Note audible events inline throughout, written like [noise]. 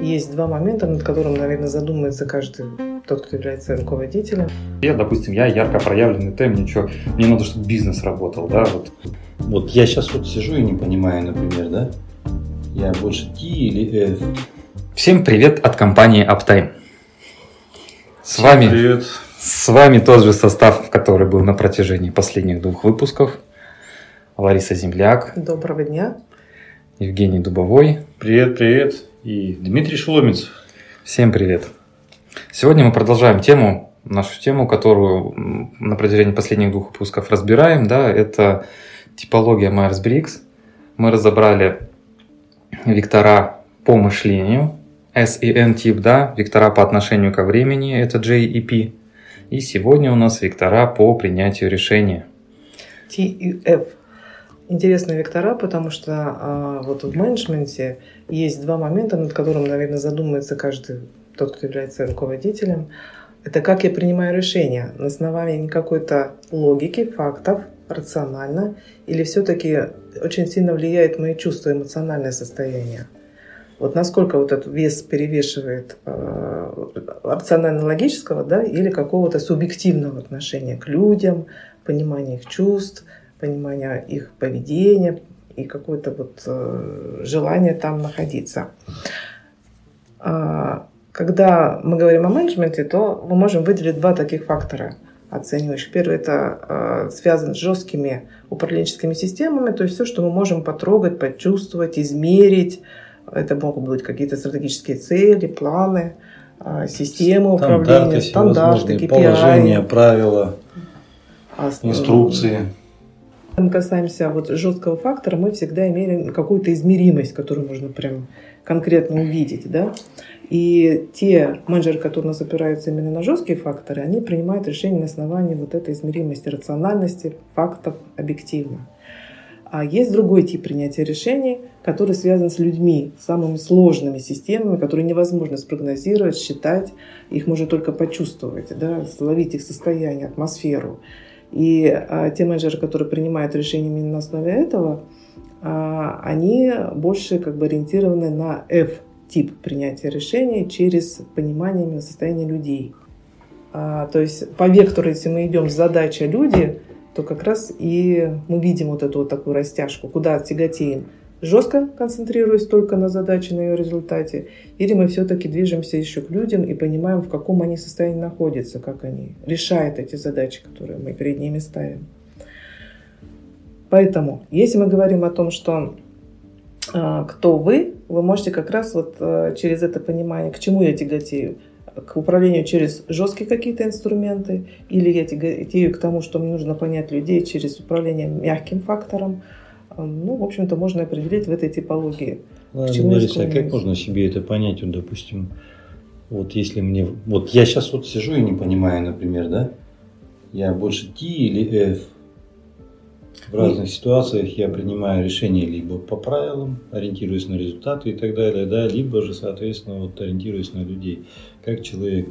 Есть два момента, над которым, наверное, задумается каждый тот, кто является руководителем. Я, допустим, я ярко проявленный Т, мне что, мне надо, чтобы бизнес работал, да, вот. Вот я сейчас вот сижу и не понимаю, например, да, я больше T или F. Всем привет от компании Uptime. С вами, Привет. с вами тот же состав, который был на протяжении последних двух выпусков. Лариса Земляк, Доброго дня. Евгений Дубовой. Привет, привет. И Дмитрий Шеломец. Всем привет. Сегодня мы продолжаем тему, нашу тему, которую на протяжении последних двух выпусков разбираем. Да, это типология Майерс-Бриггс. Мы разобрали вектора по мышлению, S и N тип, да, вектора по отношению ко времени, это J и P. И сегодня у нас вектора по принятию решения. T и F. Интересные вектора, потому что а, вот в менеджменте есть два момента, над которым, наверное, задумается каждый тот, кто является руководителем. Это как я принимаю решения на основании какой-то логики, фактов, рационально, или все-таки очень сильно влияет мои чувства, эмоциональное состояние. Вот насколько вот этот вес перевешивает э, рационально-логического, да, или какого-то субъективного отношения к людям, понимания их чувств, понимания их поведения и какое-то вот э, желание там находиться. А, Когда мы говорим о менеджменте, то мы можем выделить два таких фактора оценивающих. Первый это э, связан с жесткими управленческими системами, то есть все, что мы можем потрогать, почувствовать, измерить. Это могут быть какие-то стратегические цели, планы, э, системы управления, стандарты, KPI. положения, правила, инструкции. Мы касаемся вот жесткого фактора, мы всегда имеем какую-то измеримость, которую можно прям конкретно увидеть, да. И те менеджеры, которые у нас опираются именно на жесткие факторы, они принимают решения на основании вот этой измеримости, рациональности, фактов объективно. А есть другой тип принятия решений, который связан с людьми, самыми сложными системами, которые невозможно спрогнозировать, считать, их можно только почувствовать, да, словить их состояние, атмосферу. И а, те менеджеры, которые принимают решения именно на основе этого, а, они больше как бы ориентированы на F-тип принятия решений через понимание именно состояния людей. А, то есть по вектору, если мы идем с задачей люди, то как раз и мы видим вот эту вот такую растяжку, куда тяготеем. Жестко концентрируясь только на задаче, на ее результате, или мы все-таки движемся еще к людям и понимаем, в каком они состоянии находятся, как они решают эти задачи, которые мы перед ними ставим. Поэтому, если мы говорим о том, что а, кто вы, вы можете как раз вот а, через это понимание, к чему я тяготею, к управлению через жесткие какие-то инструменты, или я тяготею к тому, что мне нужно понять людей через управление мягким фактором. Ну, в общем-то, можно определить в этой типологии. Ладно, Лариса, а как можно себе это понять, вот, допустим, вот если мне, вот я сейчас вот сижу и не понимаю, например, да, я больше T или F. В разных ситуациях я принимаю решения либо по правилам, ориентируясь на результаты и так далее, да, либо же, соответственно, вот ориентируясь на людей. Как человек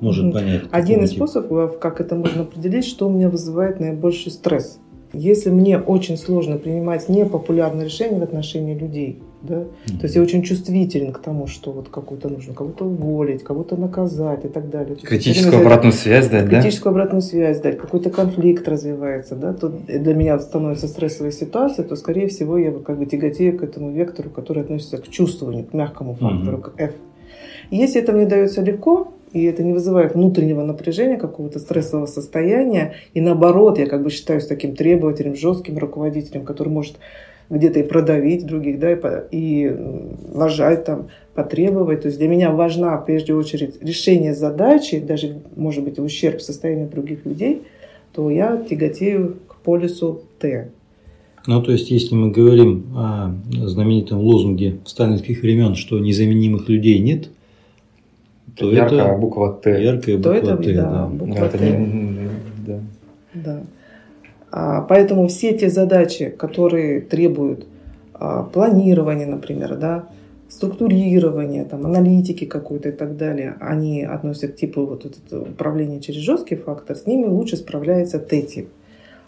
может понять? Один из типу? способов, как это можно определить, что у меня вызывает наибольший стресс. Если мне очень сложно принимать непопулярные решения в отношении людей, да, то есть я очень чувствителен к тому, что вот какую-то нужно кого-то уволить, кого-то наказать и так далее. То Критическую обратную связь дать, да? критическую обратную связь дать, какой-то конфликт развивается, да, то для меня становится стрессовая ситуация, то, скорее всего, я вот как бы тяготею к этому вектору, который относится к чувствованию, к мягкому фактору, Мгм. к F. И если это мне дается легко, и это не вызывает внутреннего напряжения, какого-то стрессового состояния, и наоборот, я как бы считаюсь таким требовательным, жестким руководителем, который может где-то и продавить других, да, и, и нажать там, потребовать. То есть для меня важна, прежде очередь, решение задачи, даже, может быть, ущерб состоянию других людей, то я тяготею к полюсу Т. Ну, то есть, если мы говорим о знаменитом лозунге сталинских времен, что незаменимых людей нет, то Яркая это буква Т. яркая То буква это, Т, да, да. буква Да, это Т. не- да. Да. А, Поэтому все те задачи, которые требуют а, планирования, например, да, структурирования, там, аналитики какой-то и так далее, они относятся к типу вот это управления через жесткий фактор, с ними лучше справляется Т-тип.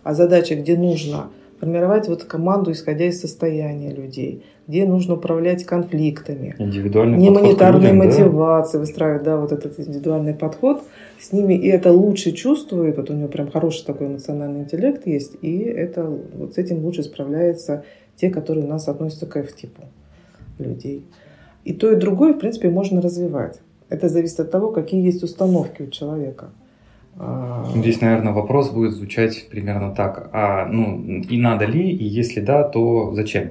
А задачи, где нужно формировать вот команду, исходя из состояния людей, где нужно управлять конфликтами. Не монетарные людям, да? мотивации выстраивать, да, вот этот индивидуальный подход с ними, и это лучше чувствует, вот у него прям хороший такой эмоциональный интеллект есть, и это вот с этим лучше справляются те, которые у нас относятся к F-типу людей. И то, и другое, в принципе, можно развивать. Это зависит от того, какие есть установки у человека. А, Здесь, наверное, вопрос будет звучать примерно так. А, ну, и надо ли, и если да, то зачем?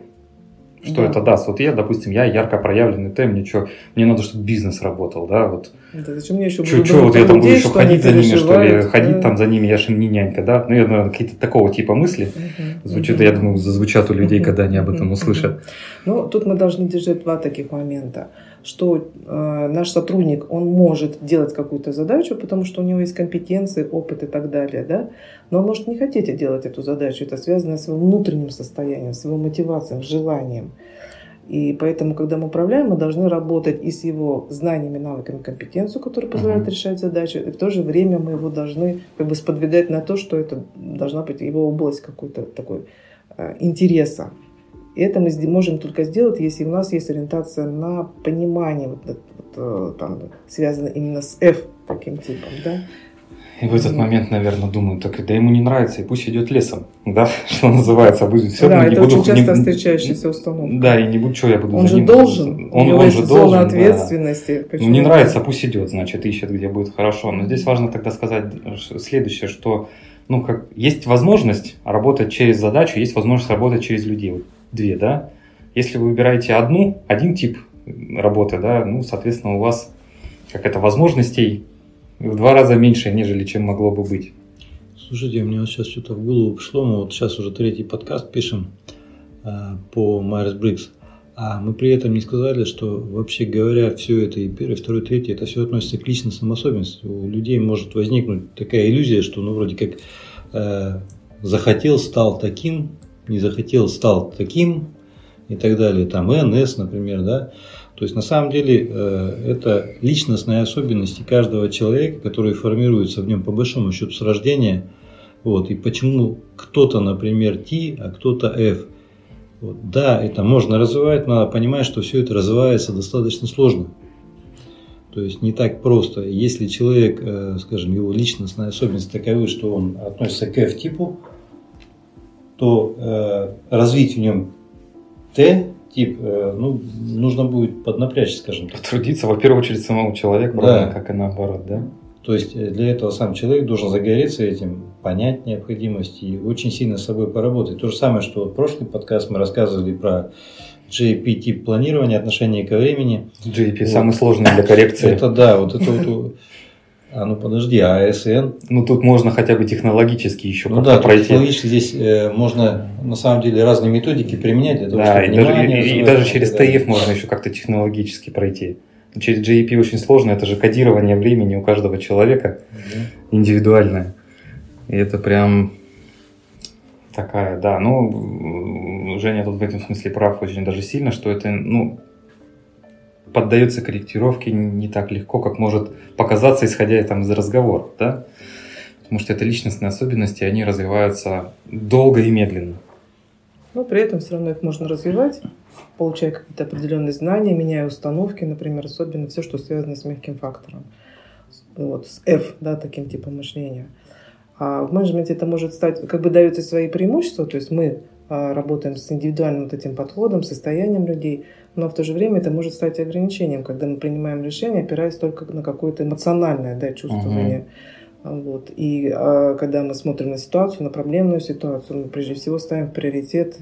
Что Да. это даст? Вот я, допустим, я ярко проявленный Т, мне что, мне надо, чтобы бизнес работал, да, вот. да зачем мне еще Что, буду вот я там буду еще что ходить за ними, что ли, переживают, ходить да. там за ними, я же им не нянька, да? Ну, я, наверное, какие-то такого типа мысли Мгм. звучат, Мгм. я думаю, зазвучат у людей, Мгм. когда они об этом услышат. Ну, тут мы должны держать два таких момента, что э, наш сотрудник, он может делать какую-то задачу, потому что у него есть компетенции, опыт и так далее, да, но он может не хотеть делать эту задачу, это связано с его внутренним состоянием, с его мотивацией, желанием. И поэтому, когда мы управляем, мы должны работать и с его знаниями, навыками, компетенцией, которые позволяют Мгм. решать задачу, и в то же время мы его должны как бы сподвигать на то, что это должна быть его область какой-то такой э, интереса. И это мы можем только сделать, если у нас есть ориентация на понимание, вот, вот, э, там, связано именно с F таким типом, да? И в этот момент, наверное, думаю, так да ему не нравится, и пусть идет лесом, да, [laughs] что называется, будет все да, равно не это буду... очень часто не- встречающаяся установка. Да, и не буду, что я буду он же ним- должен, Он, он же зона должен, да. ответственности. Ну, Почему? не нравится, пусть идет, значит, ищет, где будет хорошо. Но здесь важно тогда сказать следующее, что ну, как, есть возможность работать через задачу, есть возможность работать через людей. Вот две, да? Если вы выбираете одну, один тип работы, да, ну, соответственно, у вас как это возможностей в два раза меньше, нежели чем могло бы быть. Слушайте, мне вот сейчас что-то в голову пришло. Мы вот сейчас уже третий подкаст пишем а, по Брикс. А мы при этом не сказали, что вообще говоря, все это и первый, второй, третий, это все относится к личностным особенностям. У людей может возникнуть такая иллюзия, что ну вроде как э, захотел, стал таким, не захотел, стал таким и так далее. Там НС, например, да. То есть на самом деле э, это личностные особенности каждого человека, которые формируются в нем по большому счету с рождения. Вот, и почему кто-то, например, T, а кто-то F. Вот, да, это можно развивать, но надо понимать, что все это развивается достаточно сложно. То есть не так просто. Если человек, э, скажем, его личностная особенность таковы, что он относится к F-типу, то э, развить в нем Т-тип э, ну, нужно будет поднапрячься, скажем так. Потрудиться, во первую очередь, самому человеку, Да. равно как и наоборот, да? То есть э, для этого сам человек должен загореться этим, понять необходимость и очень сильно с собой поработать. То же самое, что вот прошлый подкаст мы рассказывали про JP-тип планирования, отношение ко времени. JP Вот. самый сложный для коррекции. Это да, вот это вот... А ну подожди, а АСН? Ну, тут можно хотя бы технологически еще Ну как-то да, пройти. технологически здесь э, можно на самом деле разные методики применять для того, Да, чтобы и даже, и- и даже через. ТФ можно еще как-то технологически пройти. Через JEP очень сложно, это же кодирование времени у каждого человека Мгм. индивидуальное. И это прям такая, да, ну, Женя тут в этом смысле прав очень даже сильно, что это, ну, поддается корректировке не так легко, как может показаться, исходя там из разговоров, да? Потому что это личностные особенности, они развиваются долго и медленно. Но при этом все равно их можно развивать, получая какие-то определенные знания, меняя установки, например, особенно все, что связано с мягким фактором. Вот, с F, да, таким типом мышления. А в менеджменте это может стать, как бы дает и свои преимущества, то есть мы работаем с индивидуальным вот этим подходом, состоянием людей, но в то же время это может стать ограничением, когда мы принимаем решение, опираясь только на какое-то эмоциональное да, чувствование. Вот. И а, когда мы смотрим на ситуацию, на проблемную ситуацию, мы прежде всего ставим в приоритет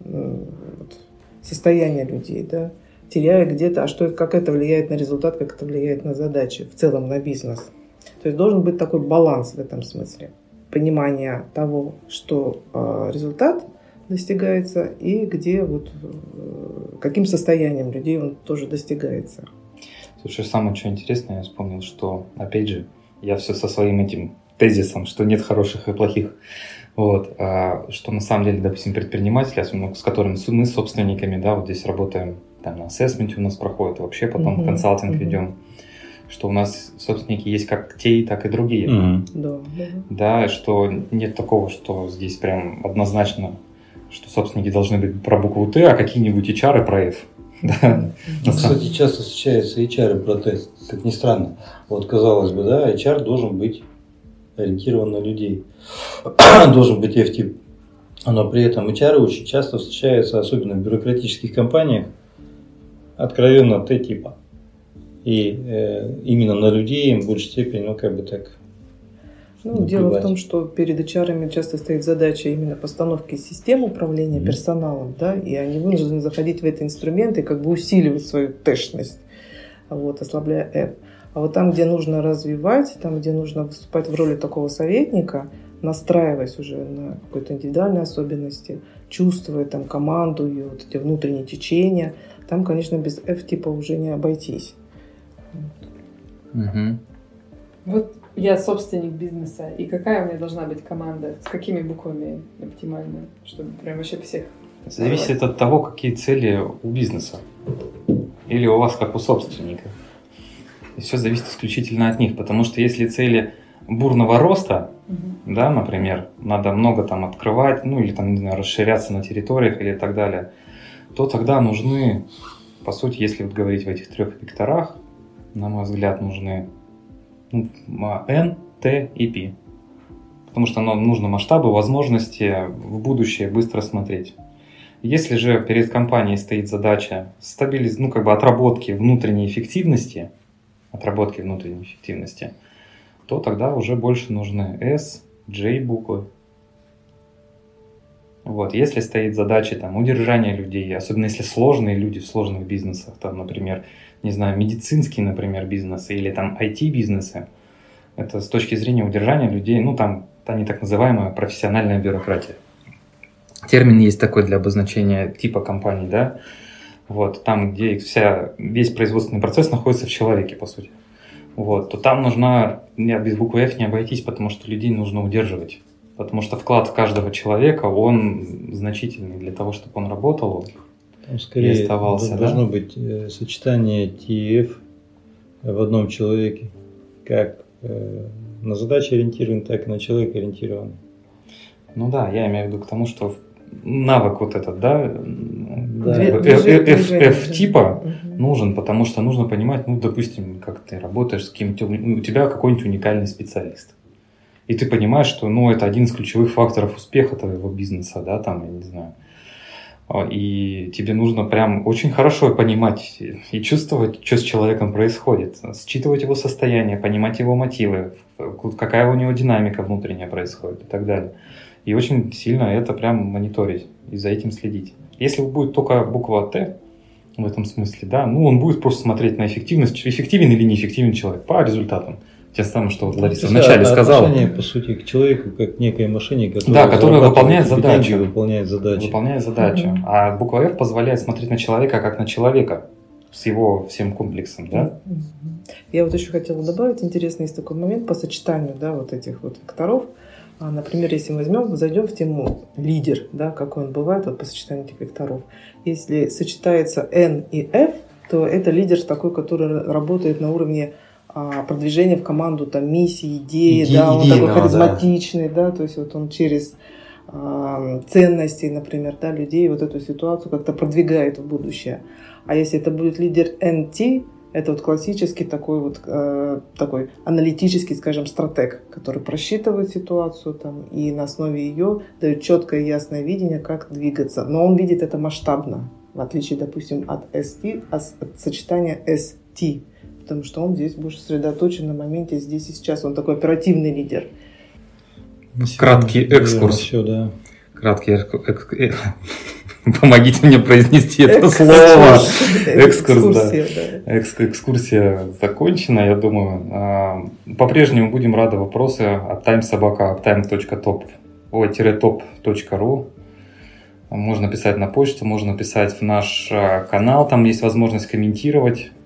вот, состояние людей, да, теряя где-то, а что, как это влияет на результат, как это влияет на задачи, в целом на бизнес. То есть должен быть такой баланс в этом смысле. Понимание того, что э, результат достигается и где вот э, каким состоянием людей он тоже достигается. Слушай, самое что интересное, я вспомнил, что, опять же, я все со своим этим тезисом, что нет хороших и плохих. Вот, а, что на самом деле, допустим, предприниматели, особенно с которыми мы с собственниками, да, вот здесь работаем, там на ассессменте у нас проходит, вообще потом Мгм, консалтинг мгм. ведем, что у нас собственники есть как те, так и другие. Мгм. Да, да. Да, что нет такого, что здесь прям однозначно что собственники должны быть про букву Т, а какие-нибудь HR про F. [laughs] Да. Ну, кстати, часто встречаются HR про Т, как ни странно. Вот казалось бы, да, HR должен быть ориентирован на людей. [clears throat] должен быть F-тип. Но при этом HR очень часто встречаются, особенно в бюрократических компаниях, откровенно Т-типа. И э, именно на людей им в большей степени, ну, как бы так, ну, дело в том, что перед HR часто стоит задача именно постановки систем управления mm-hmm. персоналом, да, и они вынуждены заходить в эти инструменты и как бы усиливать свою тэшность, вот, ослабляя F. А вот там, где нужно развивать, там, где нужно выступать в роли такого советника, настраиваясь уже на какой-то индивидуальной особенности, чувствуя там команду, ее вот эти внутренние течения, там, конечно, без F-типа уже не обойтись. Угу. Вот я собственник бизнеса, и какая у меня должна быть команда, с какими буквами оптимально, чтобы прям вообще всех... Зависит от того, какие цели у бизнеса. Или у вас, как у собственника. И все зависит исключительно от них, потому что если цели бурного роста, угу. да, например, надо много там открывать, ну или там, не знаю, расширяться на территориях или так далее, то тогда нужны, по сути, если вот говорить в этих трех векторах, на мой взгляд, нужны ну, N, T и P. Потому что нам нужны масштабы, возможности в будущее быстро смотреть. Если же перед компанией стоит задача стабилиз... ну, как бы отработки внутренней эффективности, отработки внутренней эффективности, то тогда уже больше нужны S, J буквы. Вот. Если стоит задача там, удержания людей, особенно если сложные люди в сложных бизнесах, там, например, не знаю, медицинские, например, бизнесы или там IT-бизнесы, это с точки зрения удержания людей, ну там, они так называемая профессиональная бюрократия. Термин есть такой для обозначения типа компаний, да, вот, там, где вся, весь производственный процесс находится в человеке, по сути. Вот, то там нужна, не, без буквы F не обойтись, потому что людей нужно удерживать. Потому что вклад каждого человека, он значительный для того, чтобы он работал, там скорее и оставался. Должно да? быть э, сочетание TF в одном человеке, как э, на задачи ориентирован, так и на человека ориентирован. Ну да, я имею в виду к тому, что навык вот этот, да, да. F-типа нужен, потому что нужно понимать, ну, допустим, как ты работаешь с кем-то, у тебя какой-нибудь уникальный специалист. И ты понимаешь, что, ну, это один из ключевых факторов успеха твоего бизнеса, да, там, я не знаю, а, и тебе нужно прям очень хорошо понимать и чувствовать, что с человеком происходит, считывать его состояние, понимать его мотивы, какая у него динамика внутренняя происходит и так далее. И очень сильно это прям мониторить и за этим следить. Если будет только буква Т в этом смысле, да, ну он будет просто смотреть на эффективность, эффективен или неэффективен человек по результатам. Те самое, что вот Лариса ну, вначале сказала. Отношение, по сути, к человеку, как к некой машине, которая, да, которая выполняет задачу. Выполняет задачу. Выполняет задачу. Угу. А буква F позволяет смотреть на человека как на человека с его всем комплексом, да? Я вот еще хотела добавить, интересный есть такой момент по сочетанию, да, вот этих вот векторов. А, например, если мы возьмем, зайдем в тему лидер, да, какой он бывает вот по сочетанию этих векторов. Если сочетается N и F, то это лидер такой, который работает на уровне а, продвижение в команду там миссии, идеи, Иде, да, он такой харизматичный, да. да, то есть вот он через а, ценности, например, да, людей вот эту ситуацию как-то продвигает в будущее. А если это будет лидер NT, это вот классический такой вот э, такой аналитический, скажем, стратег, который просчитывает ситуацию там и на основе ее дает четкое и ясное видение, как двигаться. Но он видит это масштабно, в отличие, допустим, от ST, от сочетания ST потому что он здесь больше сосредоточен на моменте здесь и сейчас. Он такой оперативный лидер. Краткий экскурс. Все, да. Краткий экскурс. [laughs] Помогите мне произнести это слово. Экскурс, да. Экскурсия закончена, я думаю. А, по-прежнему будем рады вопросы от timesobaka, uptime.top, ой-топ.ру. Можно писать на почту, можно писать в наш а, канал, там есть возможность комментировать Э,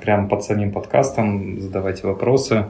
прямо под самим подкастом, задавайте вопросы.